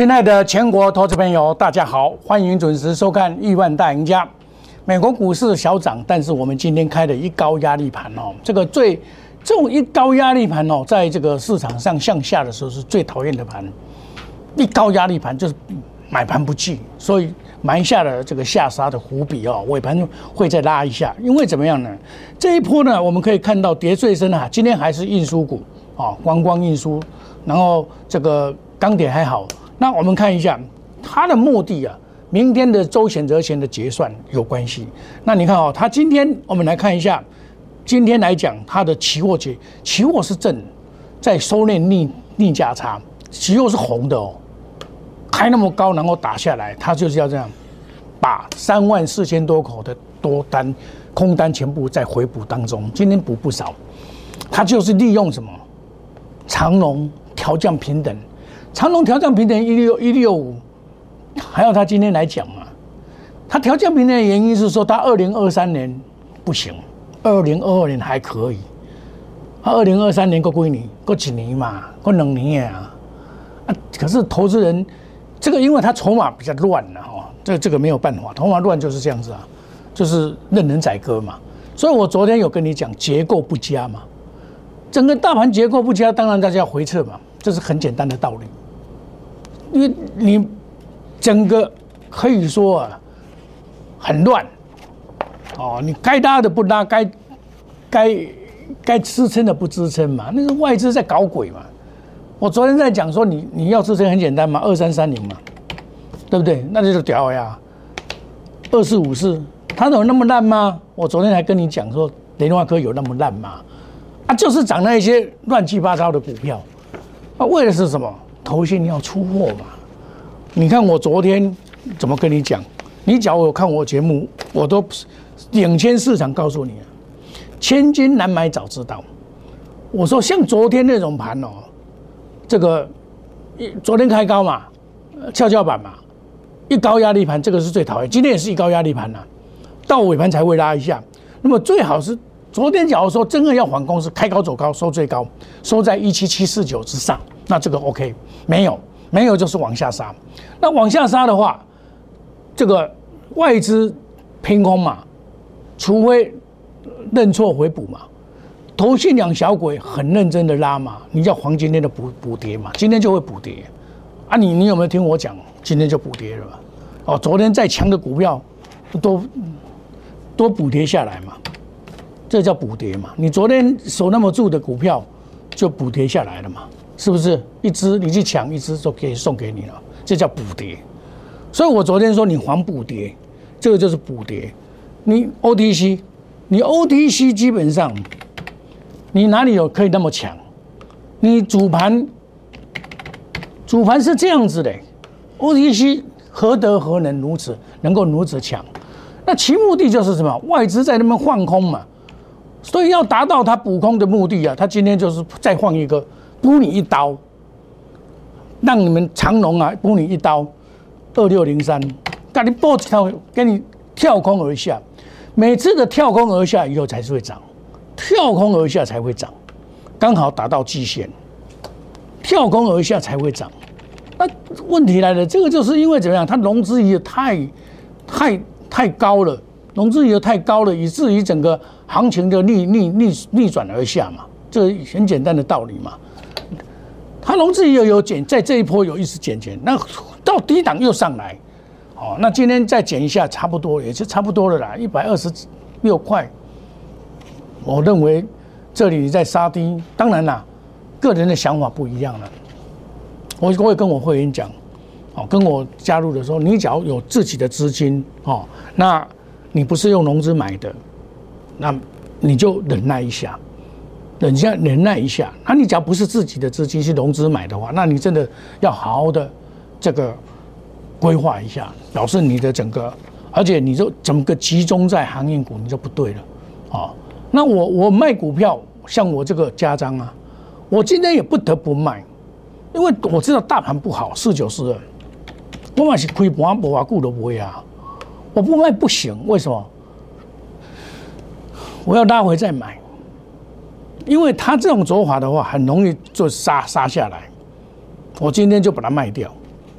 亲爱的全国投资朋友，大家好，欢迎准时收看《亿万大赢家》。美国股市小涨，但是我们今天开的一高压力盘哦，这个最这种一高压力盘哦，在这个市场上向下的时候是最讨厌的盘。一高压力盘就是买盘不济，所以埋下了这个下杀的伏笔哦。尾盘会再拉一下，因为怎么样呢？这一波呢，我们可以看到跌最深啊，今天还是运输股啊，观光运输，然后这个钢铁还好。那我们看一下它的目的啊，明天的周选择权的结算有关系。那你看哦，它今天我们来看一下，今天来讲它的期货结期货是正，在收敛逆逆价差，期货是红的哦，开那么高然后打下来，它就是要这样，把三万四千多口的多单空单全部在回补当中，今天补不少，它就是利用什么长龙调降平等。长隆调降平等一六一六五，还要他今天来讲嘛？他调降平等的原因是说，他二零二三年不行，二零二二年还可以，他二零二三年过归你过几年嘛，过两年啊啊！可是投资人这个，因为他筹码比较乱了哈，这这个没有办法，筹码乱就是这样子啊，就是任人宰割嘛。所以我昨天有跟你讲结构不佳嘛，整个大盘结构不佳，当然大家要回撤嘛，这是很简单的道理。因为你整个可以说啊很乱哦，你该拉的不拉，该该该支撑的不支撑嘛，那是外资在搞鬼嘛。我昨天在讲说，你你要支撑很简单嘛，二三三零嘛，对不对？那就是屌呀，二四五四，它有那么烂吗？我昨天还跟你讲说，联化科有那么烂吗？啊，就是涨那一些乱七八糟的股票，啊，为的是什么？头先你要出货嘛？你看我昨天怎么跟你讲？你只要有看我节目，我都领先市场告诉你。千金难买早知道。我说像昨天那种盘哦，这个一昨天开高嘛，跷跷板嘛，一高压力盘，这个是最讨厌。今天也是一高压力盘呐，到尾盘才会拉一下。那么最好是昨天假如说真的要缓攻，是开高走高，收最高，收在一七七四九之上。那这个 OK，没有没有就是往下杀，那往下杀的话，这个外资凭空嘛，除非认错回补嘛，投信两小鬼很认真的拉嘛，你叫黄今天的补补跌嘛，今天就会补跌啊，你你有没有听我讲，今天就补跌了嘛？哦，昨天再强的股票都都补跌下来嘛，这叫补跌嘛？你昨天守那么住的股票就补跌下来了嘛？是不是一只你去抢一只就可以送给你了？这叫补跌。所以我昨天说你还补跌，这个就是补跌。你 OTC，你 OTC 基本上你哪里有可以那么强？你主盘主盘是这样子的，OTC 何德何能如此能够如此强？那其目的就是什么？外资在那边放空嘛，所以要达到他补空的目的啊，他今天就是再放一个。补你一刀，让你们长龙啊，补你一刀，二六零三，给你爆跳，给你跳空而下。每次的跳空而下以后才是会涨，跳空而下才会涨，刚好达到极限，跳空而下才会涨。那问题来了，这个就是因为怎么样？它融资也太、太、太高了，融资余额太高了，以至于整个行情的逆逆逆逆转而下嘛，这很简单的道理嘛。它融资又有减，在这一波有一次减减，那到低档又上来，哦，那今天再减一下，差不多也就差不多了啦，一百二十六块。我认为这里在杀低，当然啦，个人的想法不一样了。我我会跟我会员讲，哦，跟我加入的时候，你只要有自己的资金，哦，那你不是用融资买的，那你就忍耐一下。忍下忍耐一下，那你只要不是自己的资金去融资买的话，那你真的要好好的这个规划一下，表示你的整个，而且你就整个集中在行业股，你就不对了，啊，那我我卖股票，像我这个家章啊，我今天也不得不卖，因为我知道大盘不好，四九四二，我买是亏盘不啊，顾都不会啊，我不卖不行，为什么？我要拉回再买。因为他这种走法的话，很容易就杀杀下来。我今天就把它卖掉，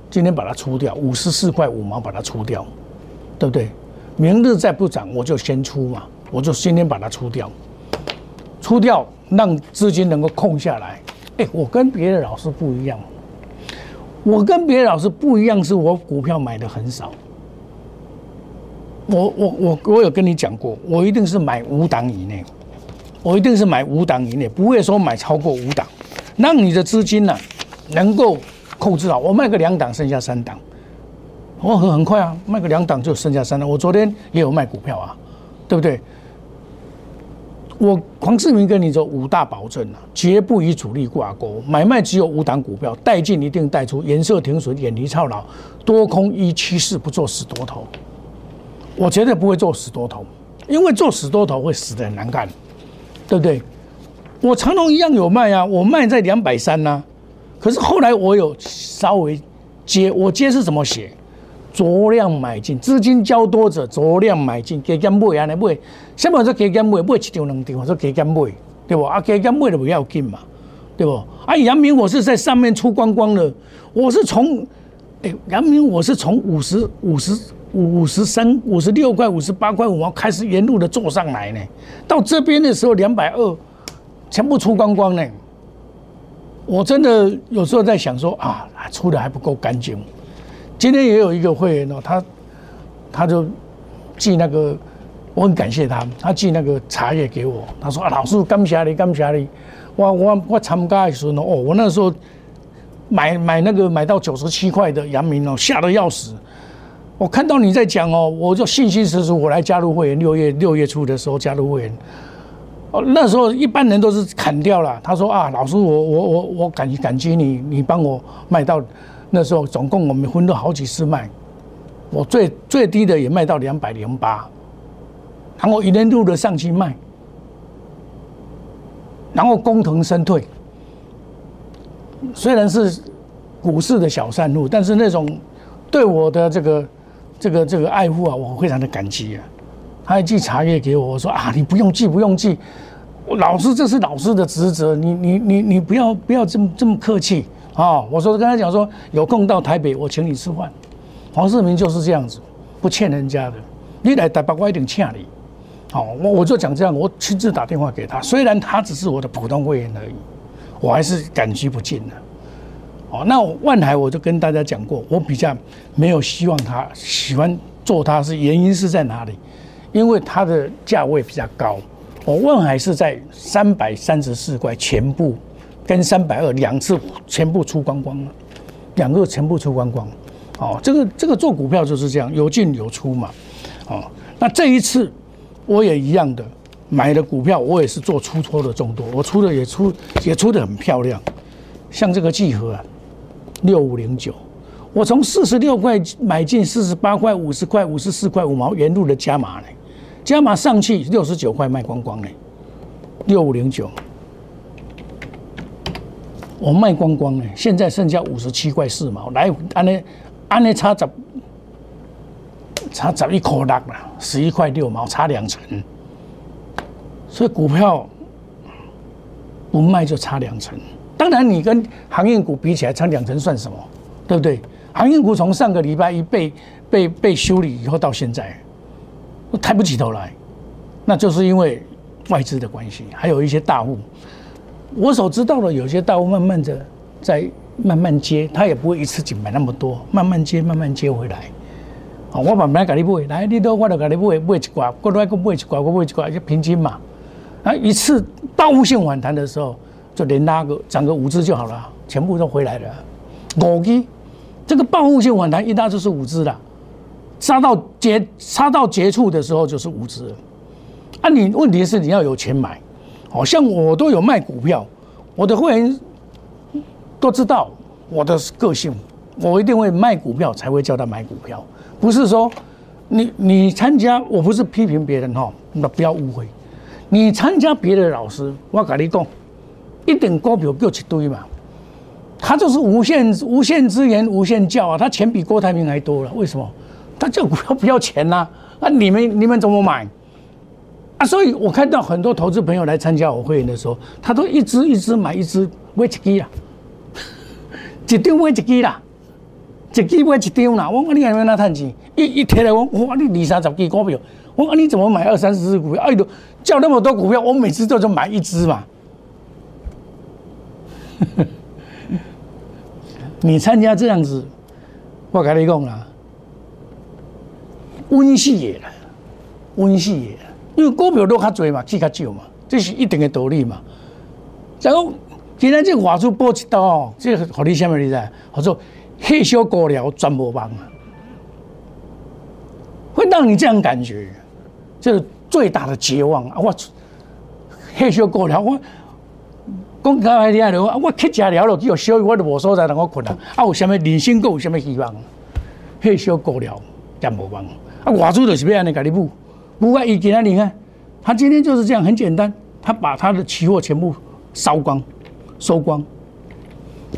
今天把它出掉，五十四块五毛把它出掉，对不对？明日再不涨，我就先出嘛，我就今天把它出掉，出掉让资金能够空下来。哎，我跟别的老师不一样，我跟别的老师不一样，是我股票买的很少。我我我我有跟你讲过，我一定是买五档以内，我一定是买五档以内，不会说买超过五档，让你的资金呢能够控制好。我卖个两档，剩下三档，我很很快啊，卖个两档就剩下三档。我昨天也有卖股票啊，对不对？我黄世明跟你说五大保证啊，绝不与主力挂钩，买卖只有五档股票，带进一定带出，颜色停损，远离操劳，多空一趋势，不做死多头。我绝对不会做死多头，因为做死多头会死的很难看，对不对？我长隆一样有卖啊，我卖在两百三呐，可是后来我有稍微接，我接是怎么写？酌量买进，资金较多者酌量买进，加减买啊，你买，什么叫加减买？买一张两张，我说加减买，对不？啊，加减买的不要紧嘛，对不？啊，杨明我是在上面出光光的，我是从，哎，杨明我是从五十五十。五十三、五十六块、五十八块五毛开始沿路的做上来呢，到这边的时候两百二，全部出光光呢。我真的有时候在想说啊，出的还不够干净。今天也有一个会员哦，他他就寄那个，我很感谢他，他寄那个茶叶给我。他说啊，老师感谢你，感谢你。我我我参加的时候呢，哦，我那时候买买那个买到九十七块的阳明哦，吓得要死。我看到你在讲哦，我就信心十足，我来加入会员。六月六月初的时候加入会员，哦，那时候一般人都是砍掉了。他说啊，老师，我我我我感感激你，你帮我卖到那时候，总共我们分了好几次卖，我最最低的也卖到两百零八，然后一年路的上去卖，然后功成身退。虽然是股市的小散户，但是那种对我的这个。这个这个爱护啊，我非常的感激啊！他还寄茶叶给我，我说啊，你不用寄，不用寄，老师这是老师的职责，你你你你不要不要这么这么客气啊！我说跟他讲说，有空到台北，我请你吃饭。黄世明就是这样子，不欠人家的，你来台北我一定欠你。好，我我就讲这样，我亲自打电话给他，虽然他只是我的普通会员而已，我还是感激不尽的。哦，那万海我就跟大家讲过，我比较没有希望他喜欢做它是原因是在哪里？因为它的价位比较高。我万海是在三百三十四块全部跟三百二两次全部出光光了，两个全部出光光。哦，这个这个做股票就是这样，有进有出嘛。哦，那这一次我也一样的买的股票，我也是做出脱的众多，我出的也出也出的很漂亮，像这个聚合啊。六五零九，我从四十六块买进，四十八块、五十块、五十四块五毛，原路的加码呢，加码上去六十九块卖光光呢，六五零九，我卖光光呢，现在剩下五十七块四毛，来，安尼安尼差十差十一块六了，十一块六毛，差两成，所以股票不卖就差两成。当然，你跟航运股比起来，差两成算什么？对不对？航运股从上个礼拜一被被被修理以后到现在，抬不起头来，那就是因为外资的关系，还有一些大户。我所知道的，有些大户慢慢的在慢慢接，他也不会一次性买那么多，慢慢接，慢慢接回来。啊，我慢慢给你买，来，你都我都给你买，买一挂，过来个买一挂，我买一挂，就平均嘛。啊，一次报复性反弹的时候。就连拉个涨个五只就好了，全部都回来了。五只，这个报复性反弹一拉就是五只了，杀到结杀到结束的时候就是五只。啊，你问题是你要有钱买，好像我都有卖股票，我的会员都知道我的个性，我一定会卖股票才会叫他买股票，不是说你你参加，我不是批评别人哈，那不要误会，你参加别的老师，我跟你讲。一点股票够一堆嘛？他就是无限无限资源无限教啊！他钱比郭台铭还多了，为什么？他叫股票不要钱呐？啊，你们你们怎么买？啊，所以我看到很多投资朋友来参加我会员的时候，他都一只一只买一只，买一支啦，一张买一支啦，一支买一张啦，我讲你还要哪赚钱？一一提来我，我你二三十支股票，我讲你怎么买二三十支股票？哎呦，叫那么多股票，我每次都就买一只嘛。你参加这样子，我跟你讲啦，温死也了，温死也，因为股票都较多嘛，钱较少嘛，这是一定的道理嘛。然后今天这外资报一刀，这个好你什么你知？我说黑小过了转无帮啊，会让你这样感觉，这是最大的绝望啊！我黑小过了我。讲到来听了，我乞食了了，只有小雨我都无所在，让我困啊！啊，有啥物人生，够有啥物希望？迄小过了，也无望。啊，外资就是要安尼甲你补，补啊！伊今天你看，他今天就是这样，很简单，他把他的期货全部烧光、收光。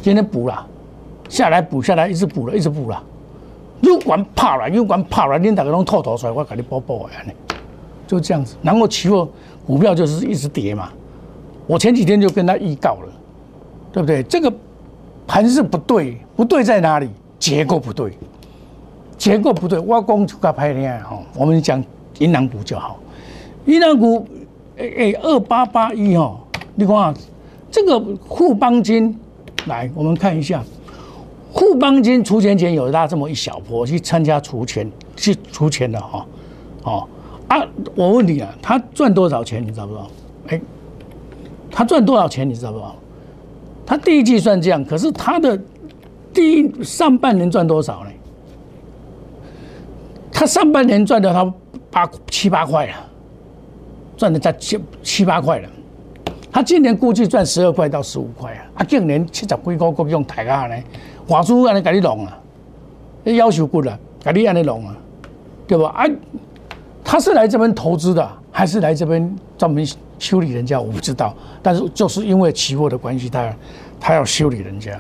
今天补了，下来补下来，一直补了，一直补了。又管怕了，又管怕了，恁大家拢吐吐出来，我甲你补补安尼，就这样子。然后期货股票就是一直跌嘛。我前几天就跟他预告了，对不对？这个盘是不对，不对在哪里？结构不对，结构不对。我光就个拍恋爱哈，我们讲银行股就好。银行股，哎哎，二八八一哈，你看啊，这个富邦金，来我们看一下，富邦金出钱前有拉这么一小波去参加除权，去除钱的哈，哦啊，我问你啊，他赚多少钱？你知道不知道？哎。他赚多少钱，你知道不？他第一季算这样，可是他的第一上半年赚多少呢？他上半年赚的他八七八块了，赚的在七七八块了。他今年估计赚十二块到十五块啊！啊，今年七十几块够用抬价呢？华叔安尼给你弄啊，要求过了，给你安尼弄啊，对吧？啊，他是来这边投资的，还是来这边专门？修理人家我不知道，但是就是因为期货的关系，他他要修理人家。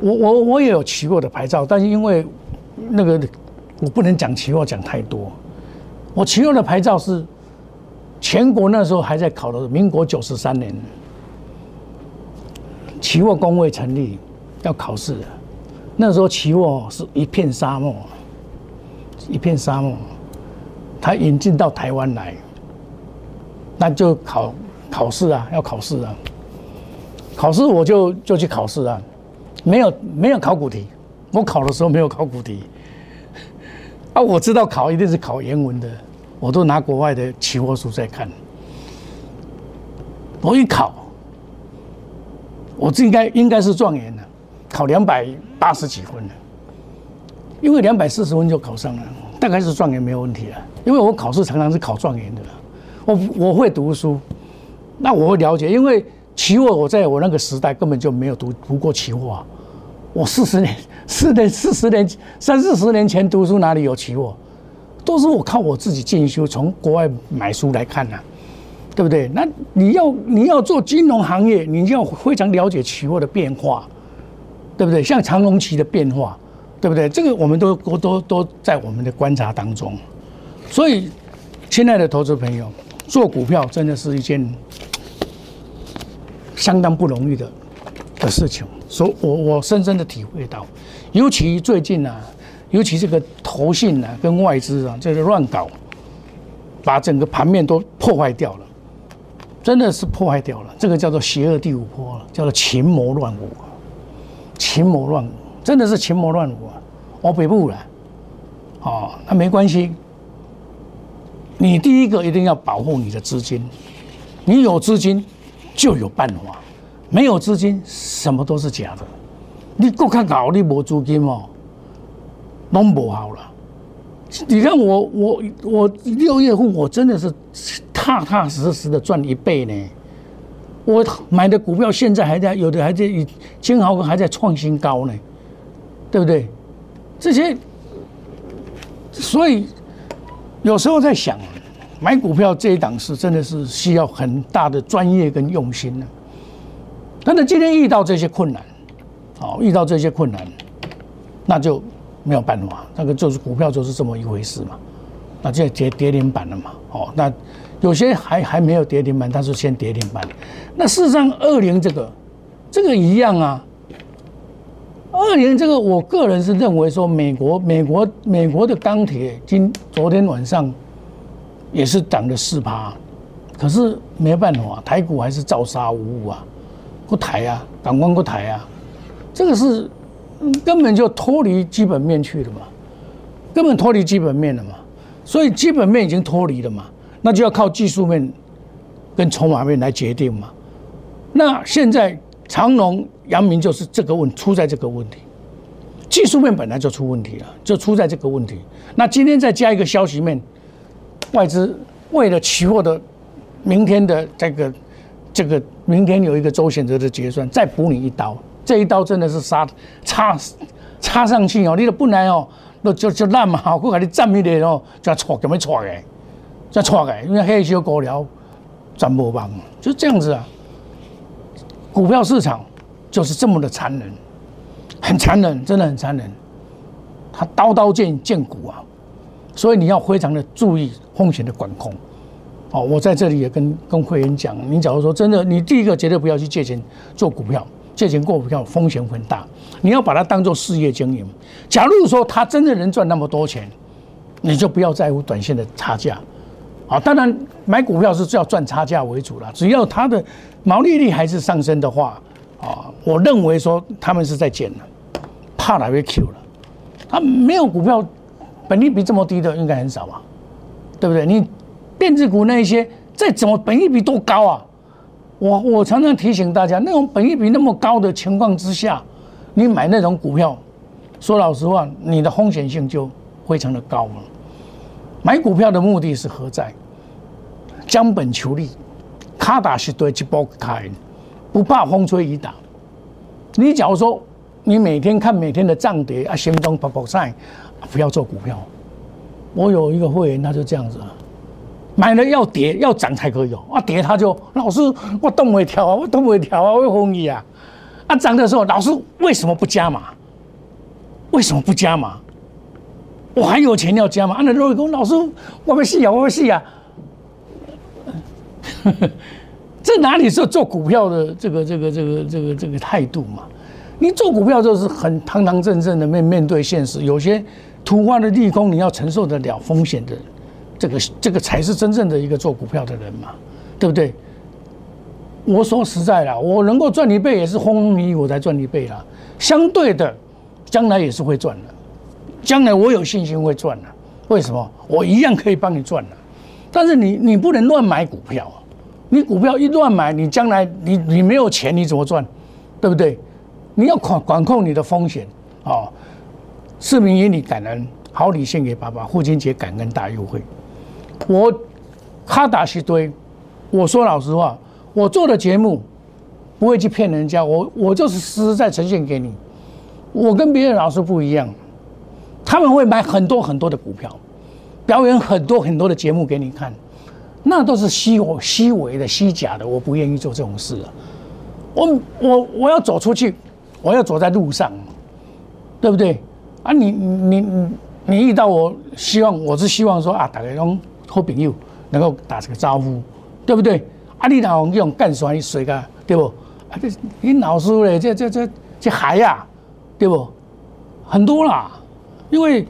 我我我也有期货的牌照，但是因为那个我不能讲期货讲太多。我期货的牌照是全国那时候还在考的，民国九十三年，期货工会成立要考试的，那时候期货是一片沙漠，一片沙漠，他引进到台湾来。那就考考试啊，要考试啊，考试我就就去考试啊，没有没有考古题，我考的时候没有考古题，啊，我知道考一定是考原文的，我都拿国外的期货书在看，我一考，我这应该应该是状元的，考两百八十几分的，因为两百四十分就考上了，大概是状元没有问题了，因为我考试常常是考状元的。我我会读书，那我会了解，因为期货我在我那个时代根本就没有读读过期货啊。我四十年、四年、四十年、三四十年前读书哪里有期货？都是我靠我自己进修，从国外买书来看的，对不对？那你要你要做金融行业，你要非常了解期货的变化，对不对？像长龙期的变化，对不对？这个我们都都都都在我们的观察当中。所以，亲爱的投资朋友。做股票真的是一件相当不容易的的事情，所以我我深深的体会到，尤其最近呢，尤其这个投信呢跟外资啊，这个乱搞，把整个盘面都破坏掉了，真的是破坏掉了。这个叫做邪恶第五波，叫做群魔乱舞，群魔乱舞，真的是群魔乱舞啊！我北部了，哦，那没关系。你第一个一定要保护你的资金，你有资金就有办法，没有资金什么都是假的。你够看好，你没资金哦，弄不好了。你看我我我六月份我真的是踏踏实实的赚一倍呢。我买的股票现在还在，有的还在，金豪还在创新高呢，对不对？这些，所以有时候在想。买股票这一档是真的是需要很大的专业跟用心的，但是今天遇到这些困难，哦，遇到这些困难，那就没有办法，那个就是股票就是这么一回事嘛，那就跌跌停板了嘛，哦，那有些还还没有跌停板，但是先跌停板，那事实上二零这个这个一样啊，二零这个，我个人是认为说，美国美国美国的钢铁今昨天晚上也是涨了四趴，可是没办法，台股还是照杀无误啊，不抬啊，港湾不抬啊，这个是根本就脱离基本面去了嘛，根本脱离基本面了嘛，所以基本面已经脱离了嘛，那就要靠技术面跟筹码面来决定嘛。那现在长隆、阳明就是这个问出在这个问题，技术面本来就出问题了，就出在这个问题。那今天再加一个消息面，外资为了期货的明天的这个这个明天有一个周选择的结算，再补你一刀，这一刀真的是杀插插上去哦，你都不能哦，那就就烂嘛，我给你站一点哦，就错，怎么错的，就错的，因为黑小狗了转不棒，就这样子啊。股票市场就是这么的残忍，很残忍，真的很残忍。它刀刀见见骨啊，所以你要非常的注意风险的管控。哦，我在这里也跟跟会员讲，你假如说真的，你第一个绝对不要去借钱做股票，借钱做股票风险很大。你要把它当做事业经营。假如说他真的能赚那么多钱，你就不要在乎短线的差价。啊，当然买股票是要赚差价为主了。只要它的毛利率还是上升的话，啊，我认为说他们是在减了，怕哪位 Q 了？他没有股票本利比这么低的，应该很少吧？对不对？你电子股那一些再怎么本利比多高啊？我我常常提醒大家，那种本利比那么高的情况之下，你买那种股票，说老实话，你的风险性就非常的高了。买股票的目的是何在？将本求利，卡打是对一波开，不怕风吹雨打。你假如说你每天看每天的涨跌啊，心中跑跑赛，不要做股票。我有一个会员，他就这样子，买了要跌要涨才可以哦，啊跌他就老师我动不跳啊，我动不跳啊，我风雨啊，啊涨的时候老师为什么不加码？为什么不加码？我还有钱要加吗？按照罗伟公老师，我们死啊，我们死啊！这哪里是做股票的这个这个这个这个这个态度嘛？你做股票就是很堂堂正正的面面对现实，有些突发的利空你要承受得了风险的，这个这个才是真正的一个做股票的人嘛，对不对？我说实在的，我能够赚一倍也是风风雨雨我才赚一倍啦，相对的，将来也是会赚的。将来我有信心会赚的，为什么？我一样可以帮你赚的，但是你你不能乱买股票，啊你股票一乱买，你将来你你没有钱你怎么赚？对不对？你要管管控你的风险啊！市民以你感恩，好礼献给爸爸，父亲节感恩大优惠。我哈达西堆，我说老实话，我做的节目不会去骗人家，我我就是实实在呈现给你。我跟别的老师不一样。他们会买很多很多的股票，表演很多很多的节目给你看，那都是虚我虚伪的虚假的，我不愿意做这种事啊。我我我要走出去，我要走在路上，对不对？啊，你你你你遇到我，希望我是希望说啊，大家拢好朋友，能够打这个招呼，对不对？啊，你老用干啥？你水个对不？啊，这你老师嘞，这这这这孩呀，对不？很多啦。因为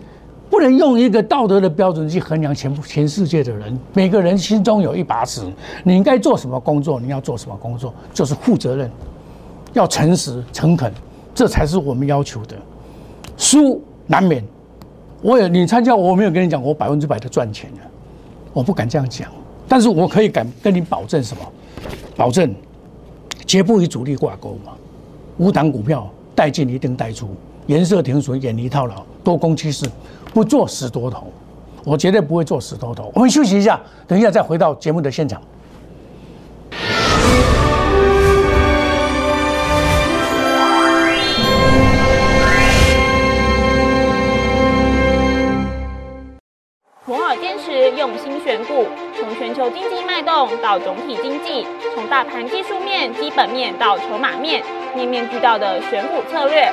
不能用一个道德的标准去衡量全全世界的人，每个人心中有一把尺。你应该做什么工作？你要做什么工作？就是负责任，要诚实诚恳，这才是我们要求的。输难免，我也你参加，我没有跟你讲我百分之百的赚钱的，我不敢这样讲。但是我可以敢跟你保证什么？保证绝不与主力挂钩嘛。无档股票带进一定带出。颜色停损，远离套牢，多空趋势，不做死多头。我绝对不会做死多头。我们休息一下，等一下再回到节目的现场。摩尔坚持用心选股，从全球经济脉动到总体经济，从大盘技术面、基本面到筹码面，面面俱到的选股策略。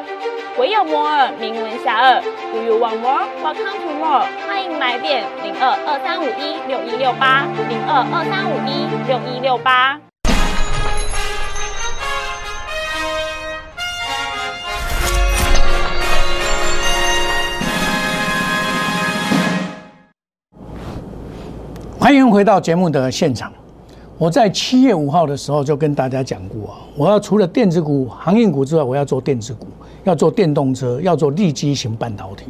唯有摩尔名闻遐迩。Do you want more? Welcome to more。欢迎来电零二二三五一六一六八零二二三五一六一六八。欢迎回到节目的现场。我在七月五号的时候就跟大家讲过啊，我要除了电子股、航运股之外，我要做电子股，要做电动车，要做立基型半导体。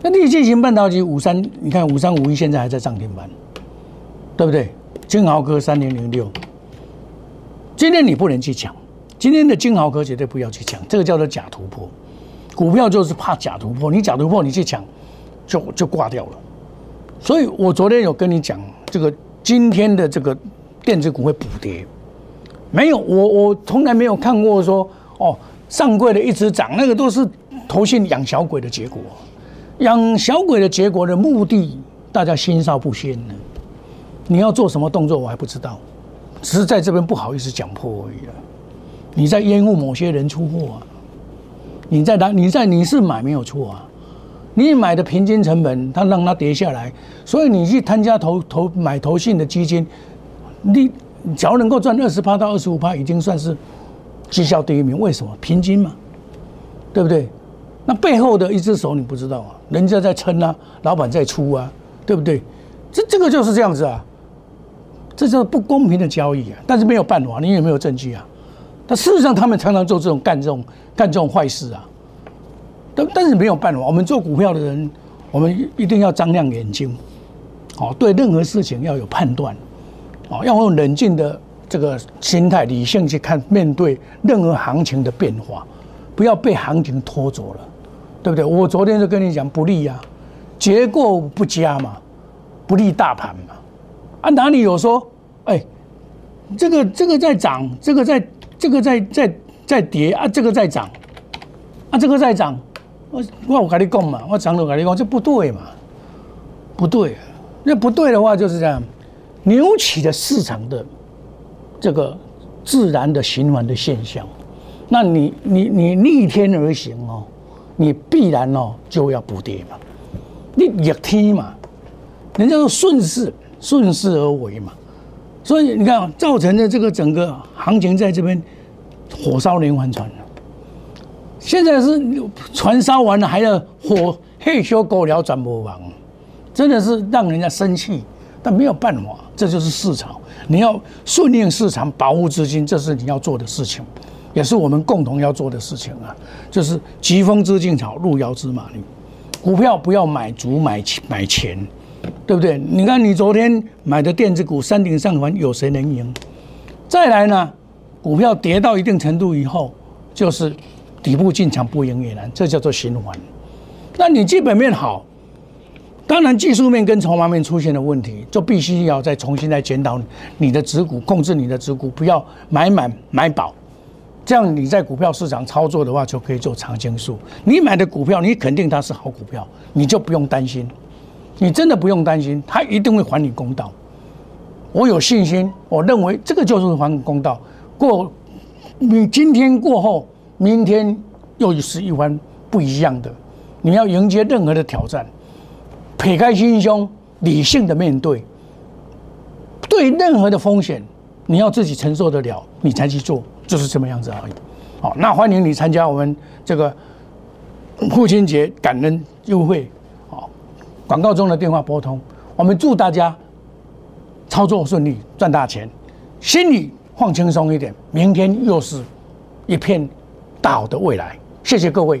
那立基型半导体五三，你看五三五一现在还在涨停板，对不对？金豪科三零零六，今天你不能去抢，今天的金豪科绝对不要去抢，这个叫做假突破。股票就是怕假突破，你假突破你去抢，就就挂掉了。所以我昨天有跟你讲，这个今天的这个电子股会补跌，没有我我从来没有看过说哦上柜的一直涨，那个都是投信养小鬼的结果，养小鬼的结果的目的大家心照不宣呢。你要做什么动作我还不知道，只是在这边不好意思讲破而已了。你在掩护某些人出货啊，你在哪？你在你是买没有错啊。你买的平均成本，它让它跌下来，所以你去参加投投买投信的基金，你只要能够赚二十趴到二十五趴，已经算是绩效第一名。为什么？平均嘛，对不对？那背后的一只手你不知道啊，人家在撑啊，老板在出啊，对不对？这这个就是这样子啊，这就是不公平的交易啊。但是没有办法，你有没有证据啊。但事实上，他们常常做这种干这种干这种坏事啊。但但是没有办法，我们做股票的人，我们一定要张亮眼睛，哦，对任何事情要有判断，哦，要用冷静的这个心态、理性去看，面对任何行情的变化，不要被行情拖走了，对不对？我昨天就跟你讲不利呀，结构不佳嘛，不利大盘嘛，啊，哪里有说，哎，这个这个在涨，这个在这个在在在跌啊，这个在涨，啊，这个在涨。我我我跟你讲嘛，我常常跟你讲，这不对嘛，不对，那不对的话就是这样，扭起的市场的这个自然的循环的现象，那你你你逆天而行哦，你必然哦就要补跌嘛，你逆天嘛，人家说顺势顺势而为嘛，所以你看造成的这个整个行情在这边火烧连环船。现在是船烧完了，还要火嘿修狗聊转播王，真的是让人家生气。但没有办法，这就是市场。你要顺应市场，保护资金，这是你要做的事情，也是我们共同要做的事情啊。就是疾风知劲草，路遥知马力。股票不要买足买买钱，对不对？你看你昨天买的电子股，山顶上环有谁能赢？再来呢？股票跌到一定程度以后，就是。底部进场不赢也难，这叫做循环。那你基本面好，当然技术面跟筹码面出现的问题，就必须要再重新来检讨你的持股，控制你的持股，不要买满买饱。这样你在股票市场操作的话，就可以做长青树。你买的股票，你肯定它是好股票，你就不用担心。你真的不用担心，它一定会还你公道。我有信心，我认为这个就是还公道。过你今天过后。明天又是一番不一样的，你要迎接任何的挑战，撇开心胸，理性的面对，对任何的风险，你要自己承受得了，你才去做，就是这么样子而已。好，那欢迎你参加我们这个父亲节感恩优惠。好，广告中的电话拨通，我们祝大家操作顺利，赚大钱，心里放轻松一点。明天又是一片。大好的未来，谢谢各位。